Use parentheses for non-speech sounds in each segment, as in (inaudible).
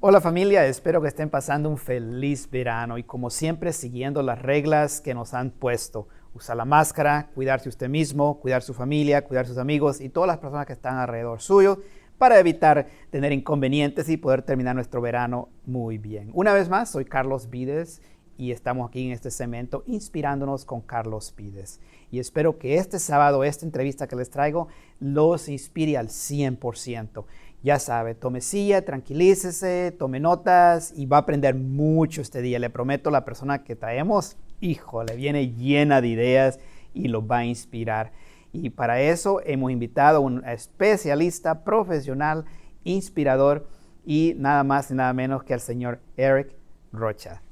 Hola familia, espero que estén pasando un feliz verano y como siempre siguiendo las reglas que nos han puesto. Usar la máscara, cuidarse usted mismo, cuidar su familia, cuidar sus amigos y todas las personas que están alrededor suyo para evitar tener inconvenientes y poder terminar nuestro verano muy bien. Una vez más, soy Carlos Vides y estamos aquí en este segmento inspirándonos con Carlos Vides. Y espero que este sábado, esta entrevista que les traigo, los inspire al 100%. Ya sabe, tome silla, tranquilícese, tome notas y va a aprender mucho este día. Le prometo, la persona que traemos, híjole, viene llena de ideas y los va a inspirar. Y para eso hemos invitado a un especialista profesional, inspirador y nada más y nada menos que al señor Eric Rocha.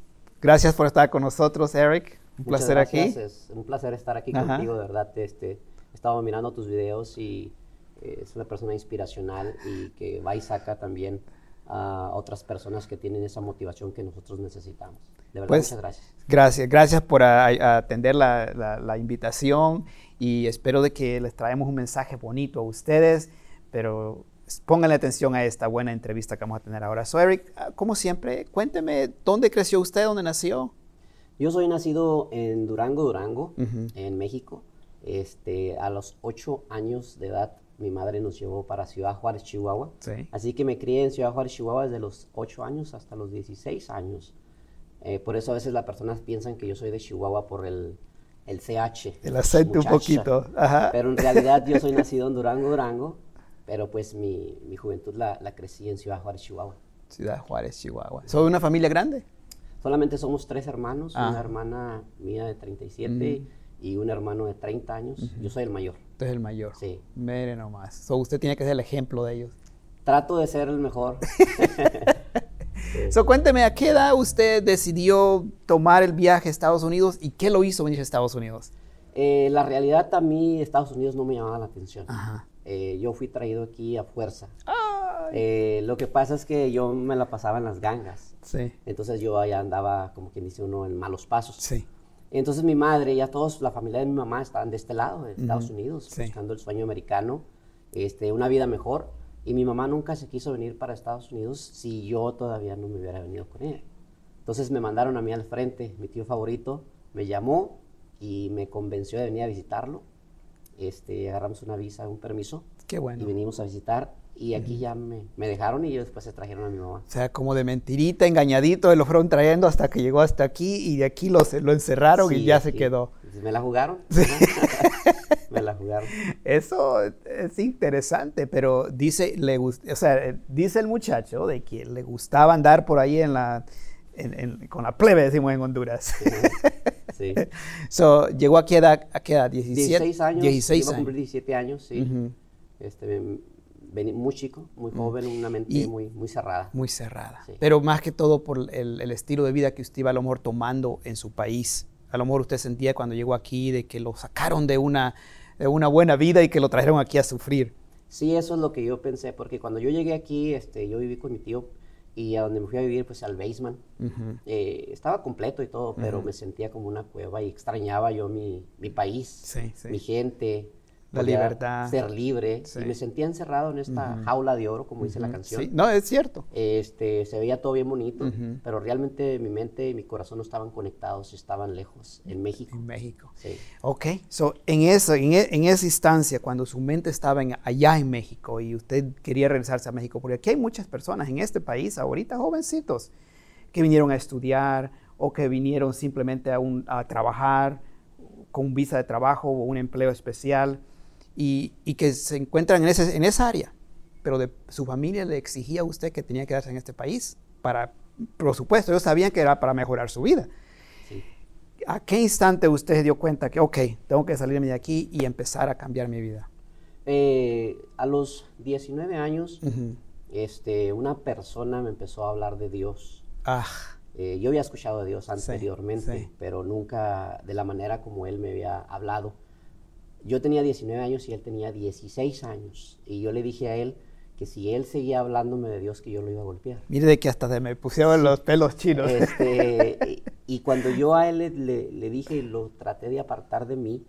Gracias por estar con nosotros, Eric. Un placer aquí. Es un placer estar aquí contigo, de verdad. Este, he estado mirando tus videos y eh, es una persona inspiracional y que va y saca también a otras personas que tienen esa motivación que nosotros necesitamos. De verdad, pues, muchas gracias. Gracias, gracias por atender la, la, invitación y espero de que les traemos un mensaje bonito a ustedes, pero pónganle atención a esta buena entrevista que vamos a tener ahora. So, Eric, ah, como siempre, cuénteme, ¿dónde creció usted? ¿Dónde nació? Yo soy nacido en Durango, Durango, en México. Este, a los ocho años de edad mi madre nos llevó para Ciudad Juárez, Chihuahua. Así que me crié en Ciudad Juárez, Chihuahua desde los 8 años hasta los 16 años. Eh, por eso a veces las personas piensan que yo soy de Chihuahua por el, el CH. El acento un poquito. Pero en realidad yo soy (laughs) nacido en Durango, Durango. Pero pues mi, mi juventud la, la, crecí en Ciudad Juárez, Chihuahua. Ciudad Juárez, Chihuahua. ¿Soy una familia grande? Solamente somos tres hermanos. Ah. Una hermana mía de 37 y un hermano de 30 años. Yo soy el mayor. Usted es el mayor. Sí. Mire nomás. So, usted tiene que ser el ejemplo de ellos. Trato de ser el mejor. (laughs) so, cuénteme, ¿a qué edad usted decidió tomar el viaje a Estados Unidos y qué lo hizo venir a Estados Unidos? Eh, la realidad a mí Estados Unidos no me llamaba la atención. Eh, yo fui traído aquí a fuerza. Eh, lo que pasa es que yo me la pasaba en las gangas. Sí. Entonces yo allá andaba, como quien dice uno, en malos pasos. Sí. Entonces mi madre, ya todos, la familia de mi mamá estaban de este lado, de Estados Unidos, buscando el sueño americano, este, una vida mejor. Y mi mamá nunca se quiso venir para Estados Unidos si yo todavía no me hubiera venido con ella. Entonces me mandaron a mí al frente, mi tío favorito me llamó y me convenció de venir a visitarlo. Este, agarramos una visa, un permiso. Qué bueno. Y venimos a visitar y aquí ya me, me, dejaron y después se trajeron a mi mamá. O sea, como de mentirita, engañadito, lo fueron trayendo hasta que llegó hasta aquí y de aquí lo, lo encerraron y ya se quedó. Me la jugaron. (laughs) me la jugaron. Eso es interesante, pero dice, le o sea, dice el muchacho de que le gustaba andar por ahí en la, con la plebe, decimos en Honduras. Sí. (laughs) so, llegó a, edad, a qué edad, 17, 16 años. 16 años. a cumplir 17 años, sí. este, muy chico, muy mm. joven, una mente muy, muy cerrada. Muy cerrada. Pero más que todo por el, estilo de vida que usted iba a lo mejor tomando en su país. A lo mejor usted sentía cuando llegó aquí de que lo sacaron de una, de una buena vida y que lo trajeron aquí a sufrir. Sí, eso es lo que yo pensé, porque cuando yo llegué aquí, este, yo viví con mi tío y a donde me fui a vivir, pues al basement. Eh, estaba completo y todo, pero me sentía como una cueva y extrañaba yo mi, mi país, mi gente, la libertad. Ser libre. Y me sentía encerrado en esta jaula de oro, como dice la canción. Sí. No, es cierto. Este, se veía todo bien bonito, pero realmente mi mente y mi corazón no estaban conectados, estaban lejos, en México. En México. Sí. Ok, so, en, eso, en, e, en, esa instancia, cuando su mente estaba allá en México y usted quería regresarse a México, porque aquí hay muchas personas en este país, ahorita jovencitos, que vinieron a estudiar o que vinieron simplemente a, un, a trabajar con visa de trabajo o un empleo especial y, que se encuentran en, ese, en esa área, pero de su familia le exigía a usted que tenía que quedarse en este país para, por supuesto, ellos sabían que era para mejorar su vida. ¿A qué instante usted se dio cuenta que, ok, tengo que salirme de aquí y empezar a cambiar mi vida? Eh, a los 19 años, este, una persona me empezó a hablar de Dios. Ah. Eh, yo había escuchado de Dios anteriormente, pero nunca de la manera como él me había hablado. Yo tenía 19 años y él tenía 16 años. Y yo le dije a él que si él seguía hablándome de Dios, que yo lo iba a golpear. Mire de que hasta se me pusieron los pelos chinos. Este, (laughs) y, cuando yo a él le, dije y lo traté de apartar de mí,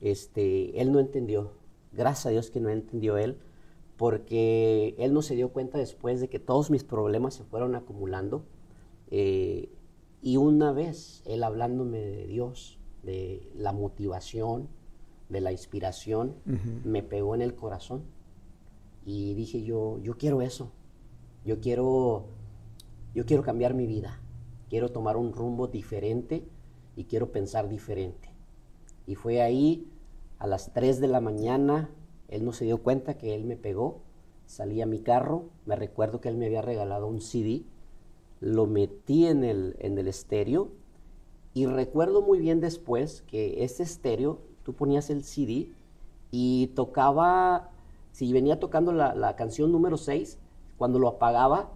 este, él no entendió. Gracias a Dios que no entendió él, porque él no se dio cuenta después de que todos mis problemas se fueron acumulando. Eh, y una vez él hablándome de Dios, de la motivación, de la inspiración, me pegó en el corazón. Y dije yo, yo quiero eso. Yo quiero, yo quiero cambiar mi vida. Quiero tomar un rumbo diferente y quiero pensar diferente. Y fue ahí a las 3 de la mañana, él no se dio cuenta que él me pegó, salí a mi carro, me recuerdo que él me había regalado un CD, lo metí en el, en el estéreo y recuerdo muy bien después que ese estéreo, tú ponías el CD y tocaba, si venía tocando la, la canción número 6, cuando lo apagaba,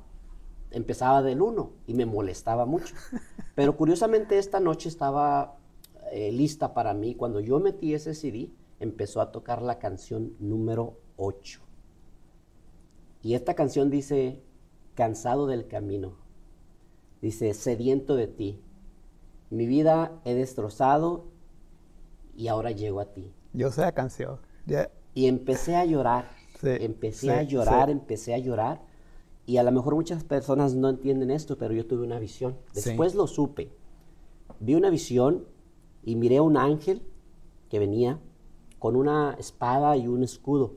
empezaba del 1 y me molestaba mucho. (laughs) Pero curiosamente esta noche estaba eh, lista para mí. Cuando yo metí ese CD, empezó a tocar la canción número 8. Y esta canción dice, cansado del camino. Dice, sediento de ti. Mi vida he destrozado y ahora llego a ti. Yo sé la canción. Y empecé a llorar. empecé a llorar, empecé a llorar. Y a lo mejor muchas personas no entienden esto, pero yo tuve una visión. Después lo supe. Vi una visión y miré a un ángel que venía con una espada y un escudo.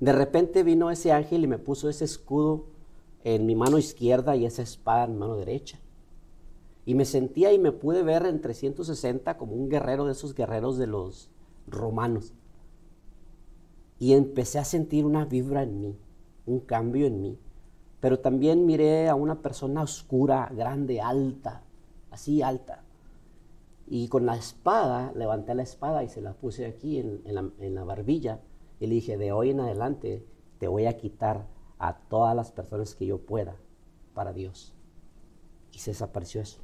De repente vino ese ángel y me puso ese escudo en mi mano izquierda y esa espada en mi mano derecha. Y me sentía y me pude ver en 360 como un guerrero de esos guerreros de los romanos. Y empecé a sentir una vibra en mí, un cambio en mí. Pero también miré a una persona oscura, grande, alta, así alta. Y con la espada, levanté la espada y se la puse aquí en, la, barbilla. Y le dije, de hoy en adelante te voy a quitar a todas las personas que yo pueda para Dios. Y se desapareció eso.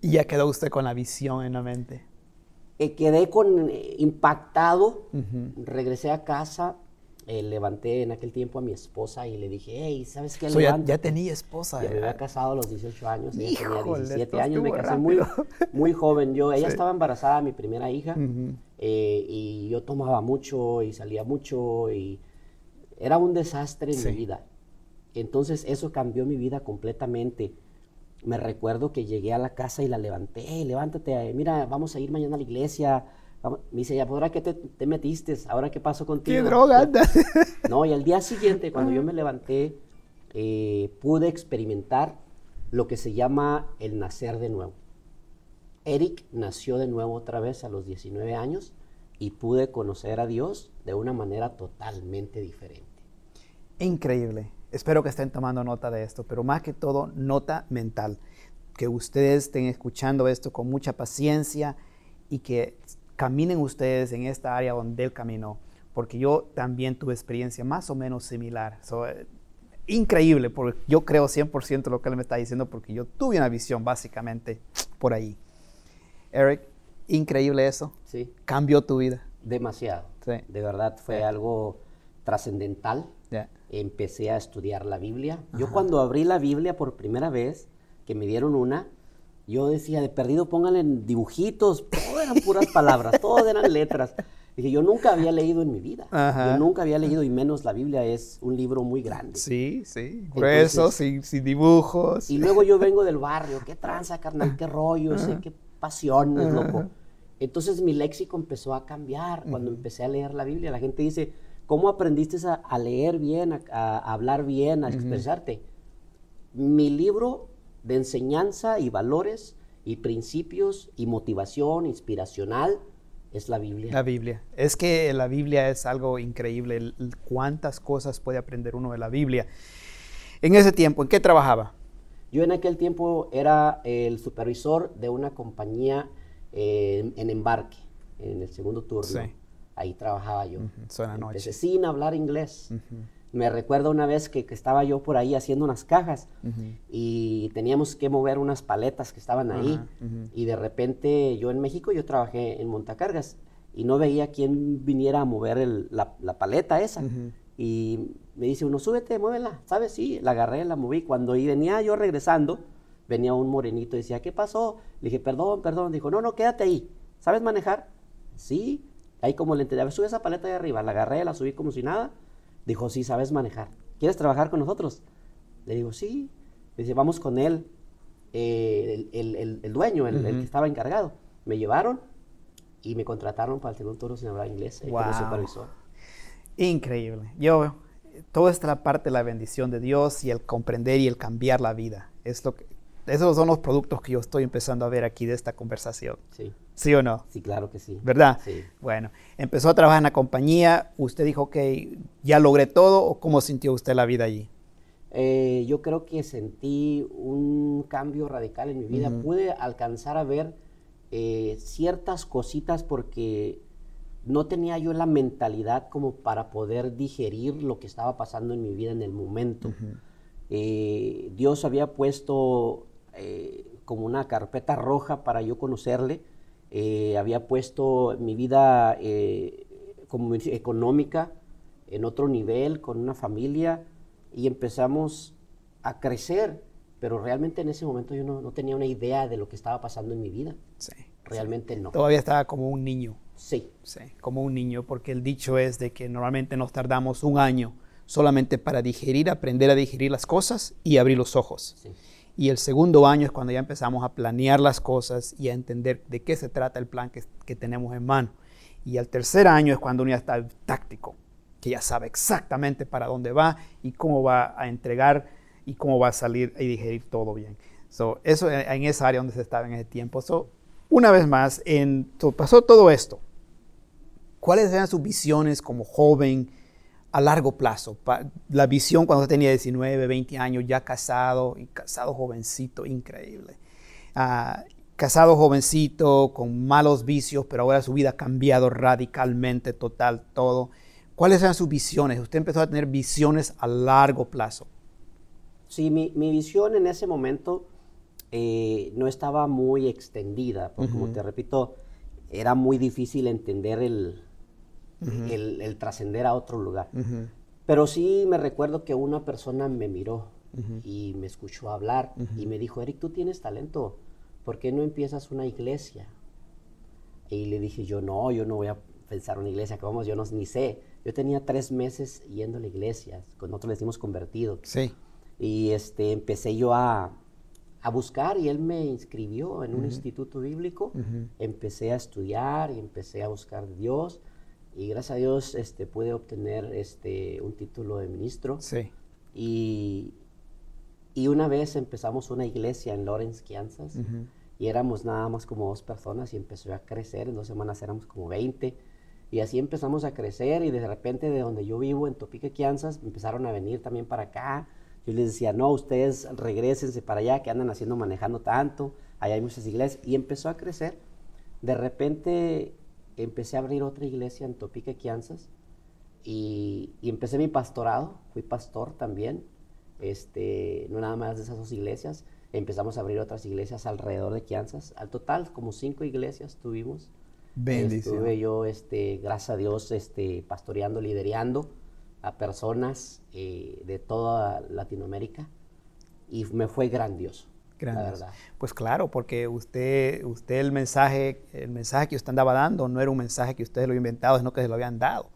¿Y ya quedó usted con la visión en la mente? Eh, quedé con, eh, impactado, regresé a casa eh, levanté en aquel tiempo a mi esposa y le dije, hey, ¿sabes qué? ya, tenía esposa. Ya me había casado a los 18 años, ella tenía 17 años, me casé muy, muy joven yo. Ella estaba embarazada, mi primera hija, y yo tomaba mucho y salía mucho y era un desastre en mi vida. Entonces eso cambió mi vida completamente. Me recuerdo que llegué a la casa y la levanté, hey, levántate, mira, vamos a ir mañana a la iglesia, me dice, ya, ¿ahora qué te, metiste? ¿Ahora qué pasó contigo? ¿Qué droga No, (laughs) y al día siguiente, (laughs) cuando yo me levanté, eh, pude experimentar lo que se llama el nacer de nuevo. Eric nació de nuevo otra vez a los 19 años y pude conocer a Dios de una manera totalmente diferente. Increíble. Espero que estén tomando nota de esto, pero más que todo, nota mental. Que ustedes estén escuchando esto con mucha paciencia y que caminen ustedes en esta área donde Él caminó, porque yo también tuve experiencia más o menos similar. Eh, increíble, porque yo creo 100% lo que Él me está diciendo, porque yo tuve una visión básicamente por ahí. Eric, increíble eso. Sí. Cambió tu vida. Demasiado. Sí. De verdad fue algo trascendental. Empecé a estudiar la Biblia. Yo cuando abrí la Biblia por primera vez, que me dieron una, yo decía, de perdido pónganle dibujitos, todo eran puras (laughs) palabras, todo eran letras. Dije, yo nunca había leído en mi vida. Yo nunca había leído, y menos la Biblia es un libro muy grande. Sí, sí, grueso, sin, dibujos. Y luego yo vengo del barrio, qué tranza, carnal, qué rollo, qué pasiones, loco. Entonces mi léxico empezó a cambiar cuando empecé a leer la Biblia. La gente dice, ¿cómo aprendiste a, leer bien, a, hablar bien, a expresarte? Mi libro de enseñanza y valores y principios y motivación inspiracional es la Biblia. La Biblia. Es que la Biblia es algo increíble. Cuántas cosas puede aprender uno de la Biblia. En ese tiempo, ¿en qué trabajaba? Yo en aquel tiempo era el supervisor de una compañía eh, en embarque, en el segundo turno. Ahí trabajaba yo. Suena noche. sin hablar inglés. Me recuerdo una vez que, estaba yo por ahí haciendo unas cajas y teníamos que mover unas paletas que estaban ahí. Y de repente yo en México, yo trabajé en montacargas y no veía quién viniera a mover la, paleta esa. Y me dice uno, súbete, muévela. ¿Sabes? Sí, la agarré, la moví. Cuando venía yo regresando, venía un morenito y decía, ¿qué pasó? Le dije, perdón, perdón. Dijo, no, no, quédate ahí. ¿Sabes manejar? Sí. Ahí como le entendía, sube esa paleta de arriba. La agarré, la subí como si nada Dijo, sí, sabes manejar. ¿Quieres trabajar con nosotros? Le digo, sí. Me dice, vamos con él, eh, el, dueño, el, que estaba encargado. Me llevaron y me contrataron para el segundo turno sin hablar inglés wow. como supervisor. Increíble. Yo, toda esta parte de la bendición de Dios y el comprender y el cambiar la vida. Es lo que, esos son los productos que yo estoy empezando a ver aquí de esta conversación. Sí. ¿Sí o no? Sí, claro que sí. ¿Verdad? Sí. Bueno, empezó a trabajar en la compañía. Usted dijo que ya logré todo. ¿O cómo sintió usted la vida allí? Eh, yo creo que sentí un cambio radical en mi vida. Pude alcanzar a ver eh, ciertas cositas porque no tenía yo la mentalidad como para poder digerir lo que estaba pasando en mi vida en el momento. Eh, Dios había puesto como una carpeta roja para yo conocerle. Había puesto mi vida como económica en otro nivel, con una familia y empezamos a crecer, pero realmente en ese momento yo no, tenía una idea de lo que estaba pasando en mi vida. Sí. Realmente no. Todavía estaba como un niño. Sí. Sí, como un niño, porque el dicho es de que normalmente nos tardamos un año solamente para digerir, aprender a digerir las cosas y abrir los ojos. Sí. Y el segundo año es cuando ya empezamos a planear las cosas y a entender de qué se trata el plan que, tenemos en mano. Y el tercer año es cuando uno ya está táctico, que ya sabe exactamente para dónde va y cómo va a entregar y cómo va a salir y digerir todo bien. So, eso en esa área donde se estaba en ese tiempo. So, una vez más, en, pasó todo esto. ¿Cuáles eran sus visiones como joven a largo plazo? la visión cuando tenía 19, 20 años, ya casado, y casado jovencito, increíble. Ah, casado jovencito, con malos vicios, pero ahora su vida ha cambiado radicalmente, total, todo. ¿Cuáles eran sus visiones? Usted empezó a tener visiones a largo plazo. Sí, mi, visión en ese momento eh, no estaba muy extendida, porque como te repito, era muy difícil entender el, el, trascender a otro lugar. Pero sí me recuerdo que una persona me miró y me escuchó hablar y me dijo, Eric, tú tienes talento, ¿por qué no empiezas una iglesia? Y le dije yo, no, yo no voy a pensar una iglesia, que vamos, yo no, ni sé. Yo tenía tres meses yendo a la iglesia, con nosotros le decimos convertido. Sí. Y este, empecé yo a, a buscar y él me inscribió en un instituto bíblico. Empecé a estudiar y empecé a buscar a Dios. Y gracias a Dios este, pude obtener este, un título de ministro. Sí. Y, y una vez empezamos una iglesia en Lawrence, Kansas. Y éramos nada más como dos personas y empezó a crecer. En dos semanas éramos como 20 y así empezamos a crecer y de repente de donde yo vivo, en Topique, Kansas, empezaron a venir también para acá. Yo les decía, no, ustedes regresense para allá, que andan haciendo, manejando tanto, allá hay muchas iglesias. Y empezó a crecer. De repente empecé a abrir otra iglesia en Topique, Kansas. Y, y empecé mi pastorado, fui pastor también, este, no nada más de esas dos iglesias. Empezamos a abrir otras iglesias alrededor de Kansas. Al total, como cinco iglesias tuvimos. Bendición. Estuve yo, este, gracias a Dios, este, pastoreando, liderando a personas eh, de toda Latinoamérica y me fue grandioso. Pues claro, porque usted, usted el mensaje, el mensaje que usted andaba dando no era un mensaje que ustedes lo inventado, sino que se lo habían dado.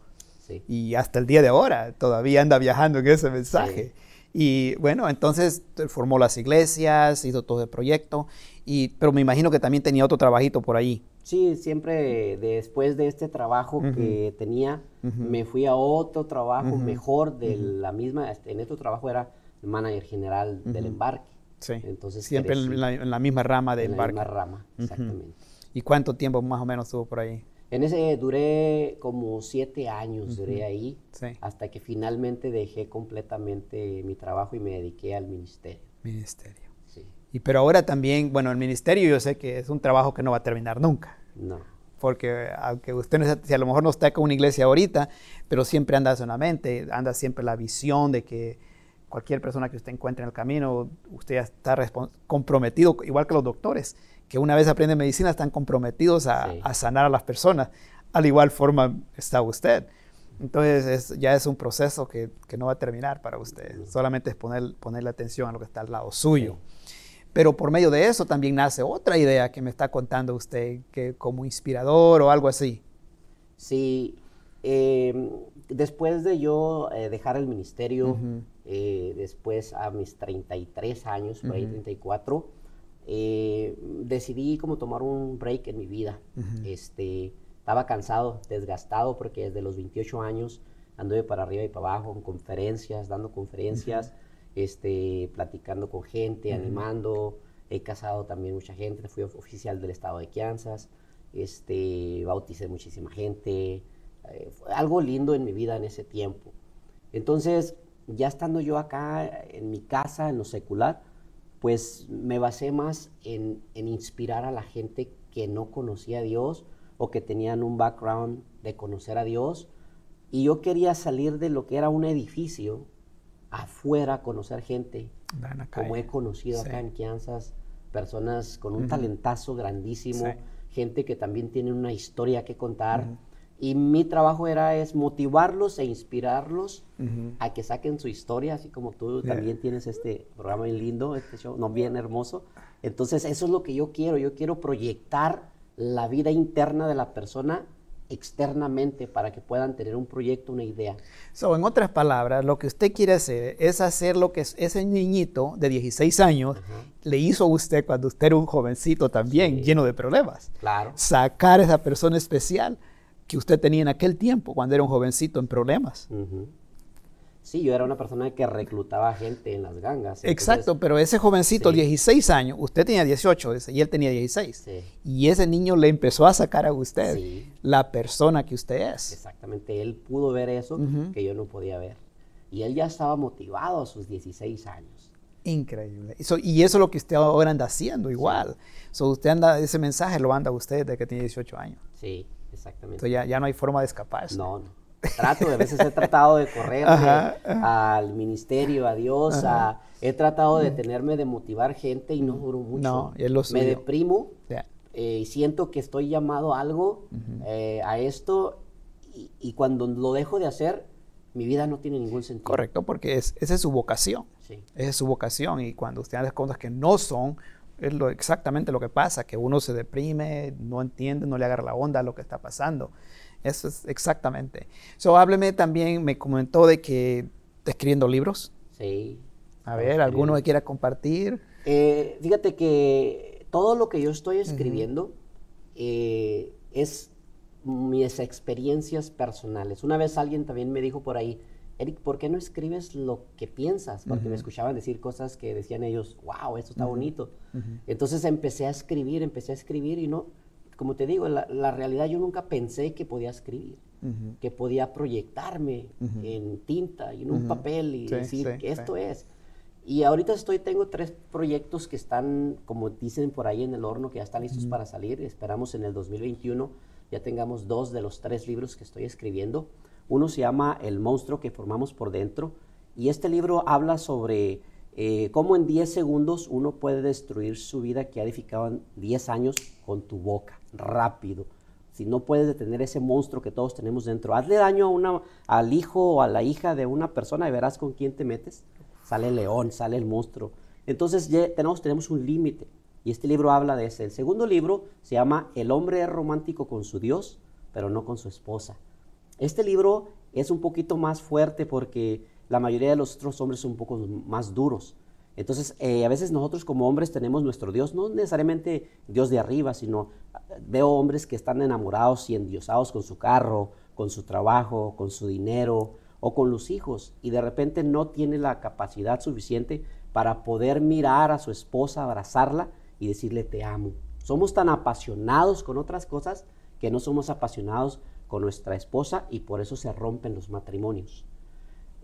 Sí. Y hasta el día de ahora todavía anda viajando en ese mensaje. Y bueno, entonces formó las iglesias, hizo todo el proyecto, y, pero me imagino que también tenía otro trabajito por ahí. Sí, siempre después de este trabajo que tenía, me fui a otro trabajo mejor de la misma, este, en este trabajo era el manager general del embarque. Sí, Entonces, siempre en la, misma rama de embarque. En la misma rama, exactamente. ¿Y cuánto tiempo más o menos estuvo por ahí? En ese duré como siete años, duré ahí, hasta que finalmente dejé completamente mi trabajo y me dediqué al ministerio. Ministerio. Y pero ahora también, bueno, el ministerio yo sé que es un trabajo que no va a terminar nunca. No. Porque aunque usted no, si a lo mejor no está con una iglesia ahorita, pero siempre anda en la mente, anda siempre la visión de que cualquier persona que usted encuentre en el camino, usted está comprometido, igual que los doctores, que una vez aprenden medicina están comprometidos a, sanar a las personas. Al igual forma está usted. Entonces ya es un proceso que, que, no va a terminar para usted. Solamente es poner, ponerle atención a lo que está al lado suyo. Pero por medio de eso también nace otra idea que me está contando usted, que como inspirador o algo así. Sí, Em, después de yo eh, dejar el ministerio, eh, después a mis 33 años, por ahí 34, eh, decidí como tomar un break en mi vida. este, estaba cansado, desgastado, porque desde los 28 años anduve para arriba y para abajo en conferencias, dando conferencias, este, platicando con gente, animando. He casado también mucha gente, fui oficial del estado de Kansas, este, bauticé muchísima gente. Eh, fue algo lindo en mi vida en ese tiempo. Entonces, ya estando yo acá en mi casa, en lo secular, pues me basé más en, en inspirar a la gente que no conocía a Dios o que tenían un background de conocer a Dios. Y yo quería salir de lo que era un edificio afuera a conocer gente, como he conocido acá en Kansas, personas con un talentazo grandísimo, gente que también tiene una historia que contar. Y mi trabajo era es motivarlos e inspirarlos a que saquen su historia, así como tú también tienes este programa bien lindo, este show, no bien hermoso. Entonces, eso es lo que yo quiero. Yo quiero proyectar la vida interna de la persona externamente para que puedan tener un proyecto, una idea. So, en otras palabras, lo que usted quiere hacer es hacer lo que ese niñito de 16 años le hizo a usted cuando usted era un jovencito también, lleno de problemas. Claro. Sacar a esa persona especial que usted tenía en aquel tiempo, cuando era un jovencito en problemas. Sí, yo era una persona que reclutaba gente en las gangas. Exacto, pero ese jovencito, 16 años, usted tenía 18 y él tenía 16. Y ese niño le empezó a sacar a usted la persona que usted es. Exactamente, él pudo ver eso que yo no podía ver. Y él ya estaba motivado a sus 16 años. Increíble. y eso es lo que usted ahora anda haciendo igual. So, usted anda, ese mensaje lo anda usted desde que tiene 18 años. Sí, exactamente. Entonces ya, ya no hay forma de escaparse. No, no trato, a veces he tratado de correr al ministerio, a Dios, he tratado de tenerme de motivar gente y no duro mucho. No, es lo Me deprimo eh, y siento que estoy llamado a algo, eh, a esto, y, cuando lo dejo de hacer, mi vida no tiene ningún sentido. Correcto, porque es, esa es su vocación. Sí. Esa es su vocación y cuando usted hace cosas que no son, es lo, exactamente lo que pasa, que uno se deprime, no entiende, no le agarra la onda a lo que está pasando. Eso es exactamente. So, hábleme también, me comentó de que está escribiendo libros. Sí. A ver, ¿alguno que quiera compartir? Eh, fíjate que todo lo que yo estoy escribiendo eh, es mis experiencias personales. Una vez alguien también me dijo por ahí, Eric, ¿por qué no escribes lo que piensas? Porque me escuchaban decir cosas que decían ellos, wow, esto está bonito. Entonces empecé a escribir, empecé a escribir y no, como te digo, la, realidad yo nunca pensé que podía escribir, que podía proyectarme en tinta y en un papel y decir que esto es. Y ahorita estoy, tengo tres proyectos que están, como dicen por ahí en el horno, que ya están listos para salir. Esperamos en el 2021 ya tengamos dos de los tres libros que estoy escribiendo. Uno se llama El monstruo que formamos por dentro y este libro habla sobre eh, cómo en 10 segundos uno puede destruir su vida que ha edificado en 10 años con tu boca rápido. Si no puedes detener ese monstruo que todos tenemos dentro, hazle daño a una, al hijo o a la hija de una persona y verás con quién te metes. Sale el león, sale el monstruo. Entonces ya tenemos, tenemos un límite. Y este libro habla de ese. El segundo libro se llama El hombre es romántico con su Dios, pero no con su esposa. Este libro es un poquito más fuerte porque la mayoría de los otros hombres son un poco más duros. Entonces, eh, a veces nosotros como hombres tenemos nuestro Dios, no necesariamente Dios de arriba, sino eh, veo hombres que están enamorados y endiosados con su carro, con su trabajo, con su dinero o con los hijos, y de repente no tiene la capacidad suficiente para poder mirar a su esposa, abrazarla y decirle te amo. Somos tan apasionados con otras cosas que no somos apasionados con nuestra esposa y por eso se rompen los matrimonios.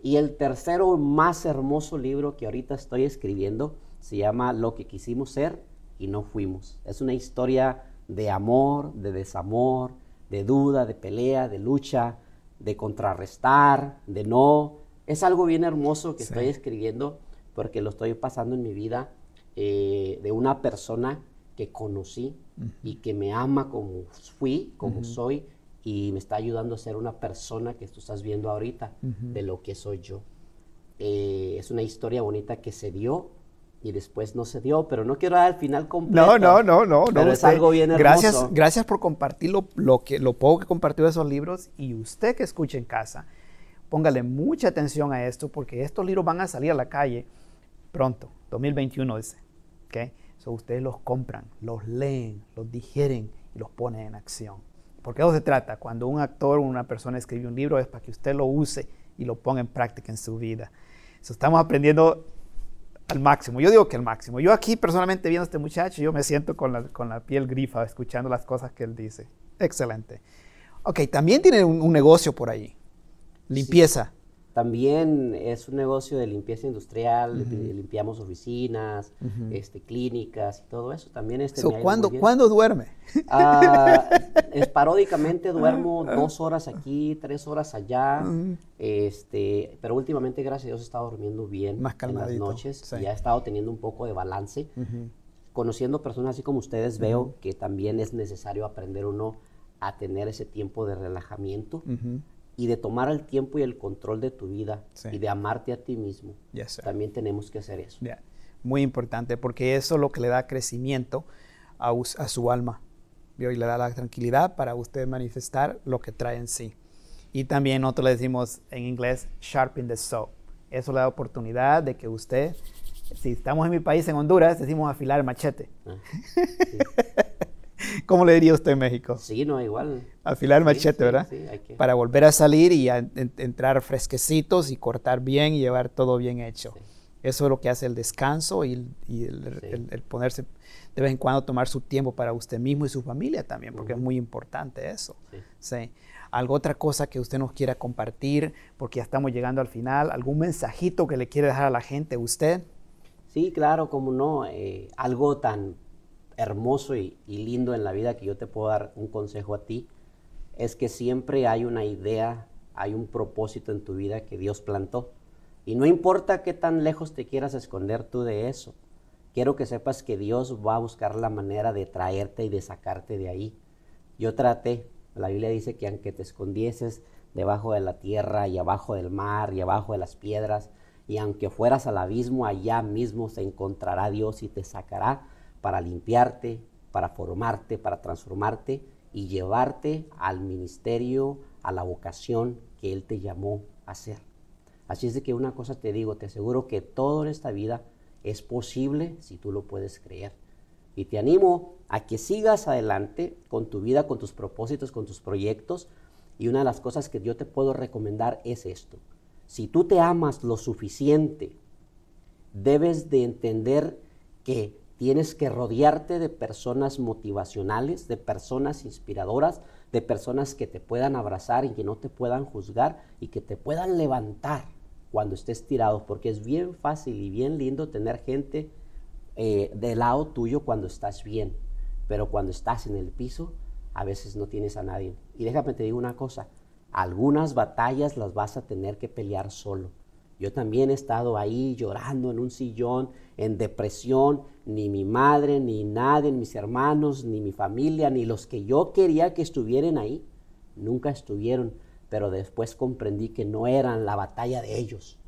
Y el tercero más hermoso libro que ahorita estoy escribiendo se llama Lo que quisimos ser y no fuimos. Es una historia de amor, de desamor, de duda, de pelea, de lucha, de contrarrestar, de no. Es algo bien hermoso que estoy escribiendo porque lo estoy pasando en mi vida eh, de una persona que conocí y que me ama como fui, como soy y me está ayudando a ser una persona que tú estás viendo ahorita de lo que soy yo. Eh, es una historia bonita que se dio y después no se dio, pero no quiero dar el final completo. No, no, no, no. Pero no, es algo bien hermoso. Gracias, gracias por compartir lo, que, lo poco que compartió de esos libros y usted que escuche en casa, póngale mucha atención a esto porque estos libros van a salir a la calle pronto, 2021 dice. ¿okay? So ustedes los compran, los leen, los digieren y los ponen en acción. Porque eso se trata. Cuando un actor o una persona escribe un libro es para que usted lo use y lo ponga en práctica en su vida. Estamos aprendiendo al máximo. Yo digo que al máximo. Yo aquí personalmente viendo a este muchacho, yo me siento con la, con la piel grifa escuchando las cosas que él dice. Excelente. Ok, también tiene un, negocio por ahí. Limpieza. También es un negocio de limpieza industrial, limpiamos oficinas, este, clínicas y todo eso. También este ¿cuándo, ¿Cuándo duerme? Ah, es, paródicamente duermo dos horas aquí, tres horas allá, este, pero últimamente, gracias a Dios, he estado durmiendo bien Más en las noches y he estado teniendo un poco de balance. Conociendo personas así como ustedes, veo que también es necesario aprender uno a tener ese tiempo de relajamiento y de tomar el tiempo y el control de tu vida y de amarte a ti mismo. También tenemos que hacer eso. Muy importante, porque eso es lo que le da crecimiento a, su alma y le da la tranquilidad para usted manifestar lo que trae en sí. Y también nosotros le decimos en inglés, sharpen the saw. Eso le da oportunidad de que usted, si estamos en mi país, en Honduras, decimos afilar el machete. Ah, (laughs) ¿Cómo le diría usted en México? Sí, no, igual. Afilar machete, ¿verdad? Sí, hay que... Para volver a salir y entrar fresquecitos y cortar bien y llevar todo bien hecho. Eso es lo que hace el descanso y, el, ponerse de vez en cuando tomar su tiempo para usted mismo y su familia también, porque es muy importante eso. Sí. ¿Algo otra cosa que usted nos quiera compartir? Porque ya estamos llegando al final. ¿Algún mensajito que le quiere dejar a la gente usted? Sí, claro, como no. Eh, algo tan hermoso y, lindo en la vida que yo te puedo dar un consejo a ti es que siempre hay una idea, hay un propósito en tu vida que Dios plantó. Y no importa qué tan lejos te quieras esconder tú de eso, quiero que sepas que Dios va a buscar la manera de traerte y de sacarte de ahí. Yo traté, la Biblia dice que aunque te escondieses debajo de la tierra y abajo del mar y abajo de las piedras, y aunque fueras al abismo, allá mismo se encontrará Dios y te sacará para limpiarte, para formarte, para transformarte y llevarte al ministerio, a la vocación que Él te llamó a hacer. Así es de que una cosa te digo, te aseguro que todo en esta vida es posible si tú lo puedes creer. Y te animo a que sigas adelante con tu vida, con tus propósitos, con tus proyectos. Y una de las cosas que yo te puedo recomendar es esto. Si tú te amas lo suficiente, debes de entender que Tienes que rodearte de personas motivacionales, de personas inspiradoras, de personas que te puedan abrazar y que no te puedan juzgar y que te puedan levantar cuando estés tirado, porque es bien fácil y bien lindo tener gente eh, del lado tuyo cuando estás bien, pero cuando estás en el piso, a veces no tienes a nadie. Y déjame te digo una cosa, algunas batallas las vas a tener que pelear solo. Yo también he estado ahí llorando en un sillón, en depresión, ni mi madre, ni nadie, ni mis hermanos, ni mi familia, ni los que yo quería que estuvieran ahí, nunca estuvieron, pero después comprendí que no eran la batalla de ellos,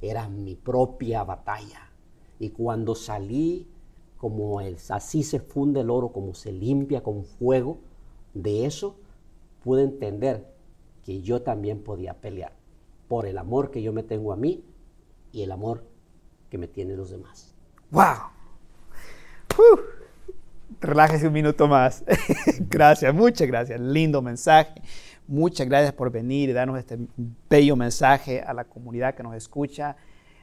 era mi propia batalla. Y cuando salí, como el, así se funde el oro, como se limpia con fuego, de eso pude entender que yo también podía pelear por el amor que yo me tengo a mí y el amor que me tienen los demás. ¡Wow! Relájese un minuto más. (laughs) gracias, muchas gracias. Lindo mensaje. Muchas gracias por venir y darnos este bello mensaje a la comunidad que nos escucha.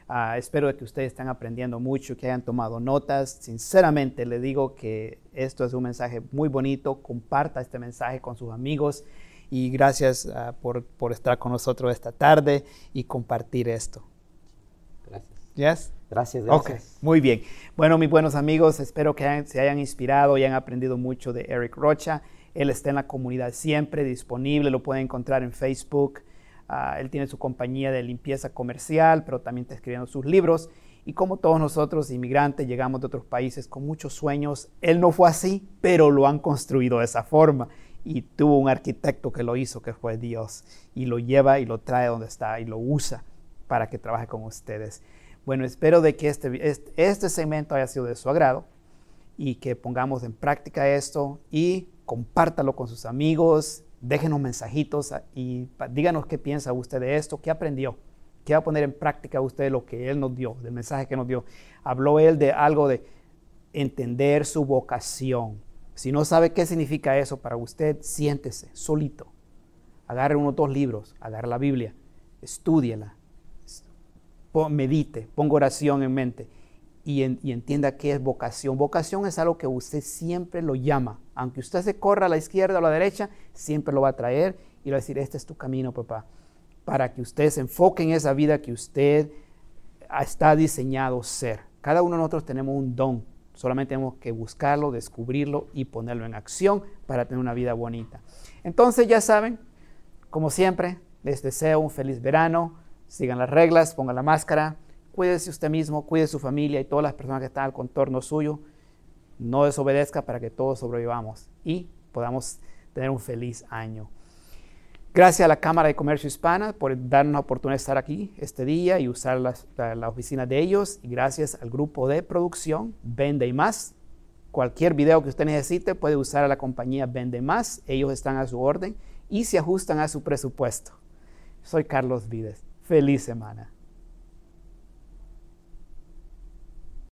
Ah, espero que ustedes estén aprendiendo mucho, que hayan tomado notas. Sinceramente le digo que esto es un mensaje muy bonito. Comparta este mensaje con sus amigos y gracias ah, por, por, estar con nosotros esta tarde y compartir esto. Gracias. Yes? Gracias, gracias. muy bien. Bueno, mis buenos amigos, espero que se hayan inspirado y hayan aprendido mucho de Eric Rocha. Él está en la comunidad siempre disponible, lo pueden encontrar en Facebook. Ah, él tiene su compañía de limpieza comercial, pero también está escribiendo sus libros. Y como todos nosotros, inmigrantes, llegamos de otros países con muchos sueños. Él no fue así, pero lo han construido de esa forma y tuvo un arquitecto que lo hizo, que fue Dios, y lo lleva y lo trae donde está y lo usa para que trabaje con ustedes. Bueno, espero de que este, este, segmento haya sido de su agrado y que pongamos en práctica esto y compártalo con sus amigos, déjenos mensajitos y díganos qué piensa usted de esto, qué aprendió, qué va a poner en práctica usted lo que él nos dio, del mensaje que nos dio. Habló él de algo de entender su vocación. Si no sabe qué significa eso para usted, siéntese solito. Agarre unos dos libros, agarre la Biblia, estúdiela, medite, ponga oración en mente y, entienda qué es vocación. Vocación es algo que usted siempre lo llama. Aunque usted se corra a la izquierda o a la derecha, siempre lo va a traer y va a decir, este es tu camino, papá. Para que usted se enfoque en esa vida que usted está diseñado ser. Cada uno de nosotros tenemos un don. Solamente tenemos que buscarlo, descubrirlo y ponerlo en acción para tener una vida bonita. Entonces ya saben, como siempre, les deseo un feliz verano. Sigan las reglas, pongan la máscara cuídese usted mismo, cuide su familia y todas las personas que están al contorno suyo. No desobedezca para que todos sobrevivamos y podamos tener un feliz año. Gracias a la Cámara de Comercio Hispana por darnos la oportunidad de estar aquí este día y usar la, oficina de ellos. Y gracias al grupo de producción Vende y Más. Cualquier video que usted necesite puede usar a la compañía Vende Más. Ellos están a su orden y se ajustan a su presupuesto. Soy Carlos Vides. Feliz semana.